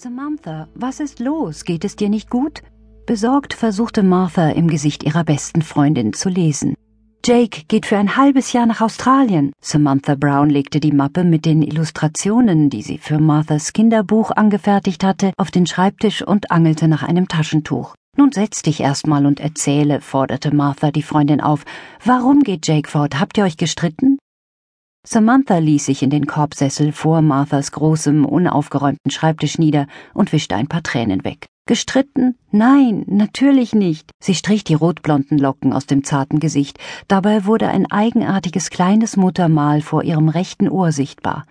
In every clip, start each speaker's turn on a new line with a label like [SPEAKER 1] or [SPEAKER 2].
[SPEAKER 1] Samantha, was ist los? Geht es dir nicht gut? Besorgt versuchte Martha im Gesicht ihrer besten Freundin zu lesen. Jake geht für ein halbes Jahr nach Australien. Samantha Brown legte die Mappe mit den Illustrationen, die sie für Marthas Kinderbuch angefertigt hatte, auf den Schreibtisch und angelte nach einem Taschentuch. Nun setz dich erstmal und erzähle, forderte Martha die Freundin auf. Warum geht Jake fort? Habt ihr euch gestritten? Samantha ließ sich in den Korbsessel vor Marthas großem, unaufgeräumten Schreibtisch nieder und wischte ein paar Tränen weg. Gestritten? Nein, natürlich nicht. Sie strich die rotblonden Locken aus dem zarten Gesicht. Dabei wurde ein eigenartiges kleines Muttermal vor ihrem rechten Ohr sichtbar.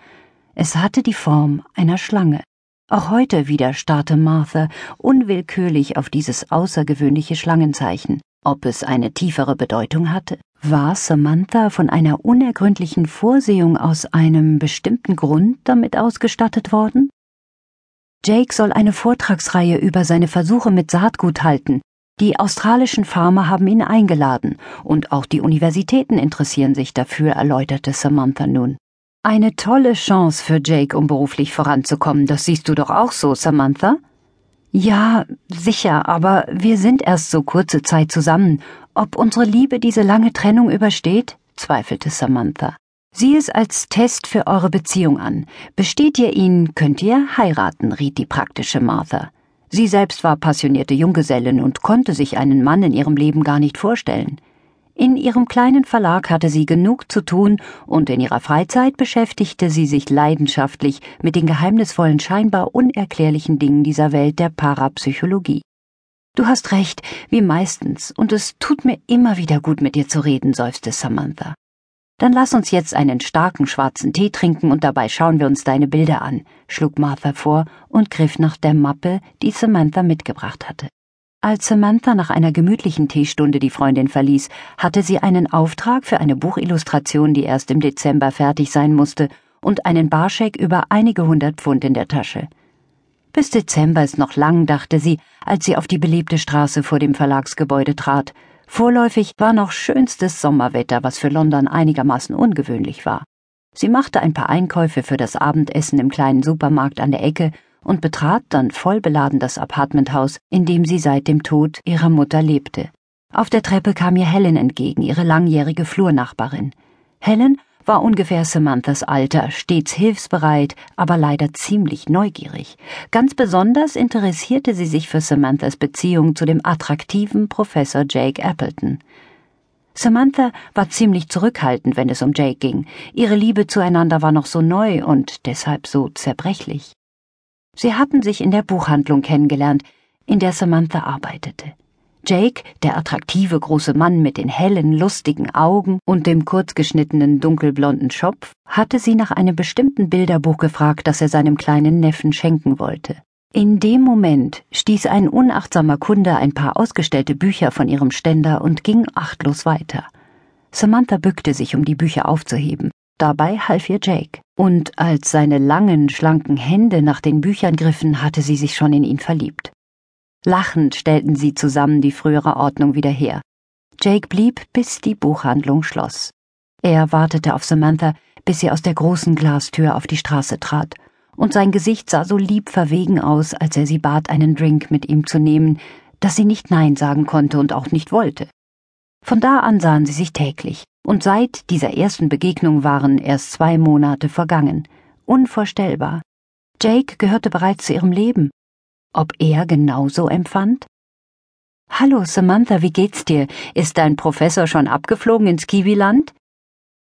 [SPEAKER 1] Es hatte die Form einer Schlange. Auch heute wieder starrte Martha unwillkürlich auf dieses außergewöhnliche Schlangenzeichen. Ob es eine tiefere Bedeutung hatte? War Samantha von einer unergründlichen Vorsehung aus einem bestimmten Grund damit ausgestattet worden? Jake soll eine Vortragsreihe über seine Versuche mit Saatgut halten. Die australischen Farmer haben ihn eingeladen, und auch die Universitäten interessieren sich dafür, erläuterte Samantha nun. Eine tolle Chance für Jake, um beruflich voranzukommen, das siehst du doch auch so, Samantha? Ja, sicher, aber wir sind erst so kurze Zeit zusammen. Ob unsere Liebe diese lange Trennung übersteht? zweifelte Samantha. Sieh es als Test für eure Beziehung an. Besteht ihr ihn, könnt ihr heiraten, riet die praktische Martha. Sie selbst war passionierte Junggesellin und konnte sich einen Mann in ihrem Leben gar nicht vorstellen. In ihrem kleinen Verlag hatte sie genug zu tun, und in ihrer Freizeit beschäftigte sie sich leidenschaftlich mit den geheimnisvollen, scheinbar unerklärlichen Dingen dieser Welt der Parapsychologie. Du hast recht, wie meistens, und es tut mir immer wieder gut, mit dir zu reden, seufzte Samantha. Dann lass uns jetzt einen starken schwarzen Tee trinken und dabei schauen wir uns deine Bilder an, schlug Martha vor und griff nach der Mappe, die Samantha mitgebracht hatte. Als Samantha nach einer gemütlichen Teestunde die Freundin verließ, hatte sie einen Auftrag für eine Buchillustration, die erst im Dezember fertig sein musste, und einen Barscheck über einige hundert Pfund in der Tasche. Bis Dezember ist noch lang, dachte sie, als sie auf die belebte Straße vor dem Verlagsgebäude trat. Vorläufig war noch schönstes Sommerwetter, was für London einigermaßen ungewöhnlich war. Sie machte ein paar Einkäufe für das Abendessen im kleinen Supermarkt an der Ecke und betrat dann vollbeladen das Apartmenthaus, in dem sie seit dem Tod ihrer Mutter lebte. Auf der Treppe kam ihr Helen entgegen, ihre langjährige Flurnachbarin. Helen war ungefähr Samanthas Alter, stets hilfsbereit, aber leider ziemlich neugierig. Ganz besonders interessierte sie sich für Samanthas Beziehung zu dem attraktiven Professor Jake Appleton. Samantha war ziemlich zurückhaltend, wenn es um Jake ging. Ihre Liebe zueinander war noch so neu und deshalb so zerbrechlich. Sie hatten sich in der Buchhandlung kennengelernt, in der Samantha arbeitete. Jake, der attraktive große Mann mit den hellen, lustigen Augen und dem kurzgeschnittenen dunkelblonden Schopf, hatte sie nach einem bestimmten Bilderbuch gefragt, das er seinem kleinen Neffen schenken wollte. In dem Moment stieß ein unachtsamer Kunde ein paar ausgestellte Bücher von ihrem Ständer und ging achtlos weiter. Samantha bückte sich, um die Bücher aufzuheben. Dabei half ihr Jake, und als seine langen, schlanken Hände nach den Büchern griffen, hatte sie sich schon in ihn verliebt. Lachend stellten sie zusammen die frühere Ordnung wieder her. Jake blieb, bis die Buchhandlung schloss. Er wartete auf Samantha, bis sie aus der großen Glastür auf die Straße trat, und sein Gesicht sah so lieb verwegen aus, als er sie bat, einen Drink mit ihm zu nehmen, dass sie nicht Nein sagen konnte und auch nicht wollte. Von da an sahen sie sich täglich, und seit dieser ersten Begegnung waren erst zwei Monate vergangen. Unvorstellbar. Jake gehörte bereits zu ihrem Leben. Ob er genauso empfand? Hallo, Samantha, wie geht's dir? Ist dein Professor schon abgeflogen ins Kiwiland?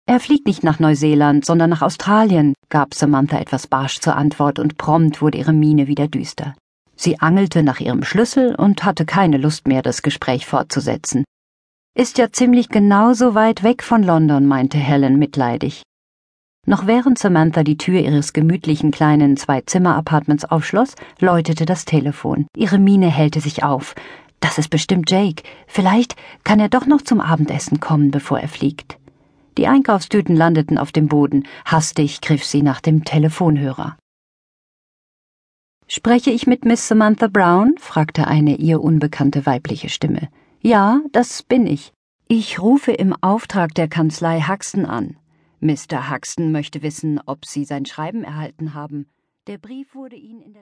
[SPEAKER 1] Er fliegt nicht nach Neuseeland, sondern nach Australien, gab Samantha etwas barsch zur Antwort und prompt wurde ihre Miene wieder düster. Sie angelte nach ihrem Schlüssel und hatte keine Lust mehr, das Gespräch fortzusetzen. Ist ja ziemlich genauso weit weg von London, meinte Helen mitleidig. Noch während Samantha die Tür ihres gemütlichen kleinen Zwei-Zimmer-Apartments aufschloss, läutete das Telefon. Ihre Miene hellte sich auf. Das ist bestimmt Jake. Vielleicht kann er doch noch zum Abendessen kommen, bevor er fliegt. Die Einkaufstüten landeten auf dem Boden. Hastig griff sie nach dem Telefonhörer. Spreche ich mit Miss Samantha Brown? fragte eine ihr unbekannte weibliche Stimme. Ja, das bin ich. Ich rufe im Auftrag der Kanzlei Huxton an. Mr. Huxton möchte wissen, ob Sie sein Schreiben erhalten haben. Der Brief wurde Ihnen in der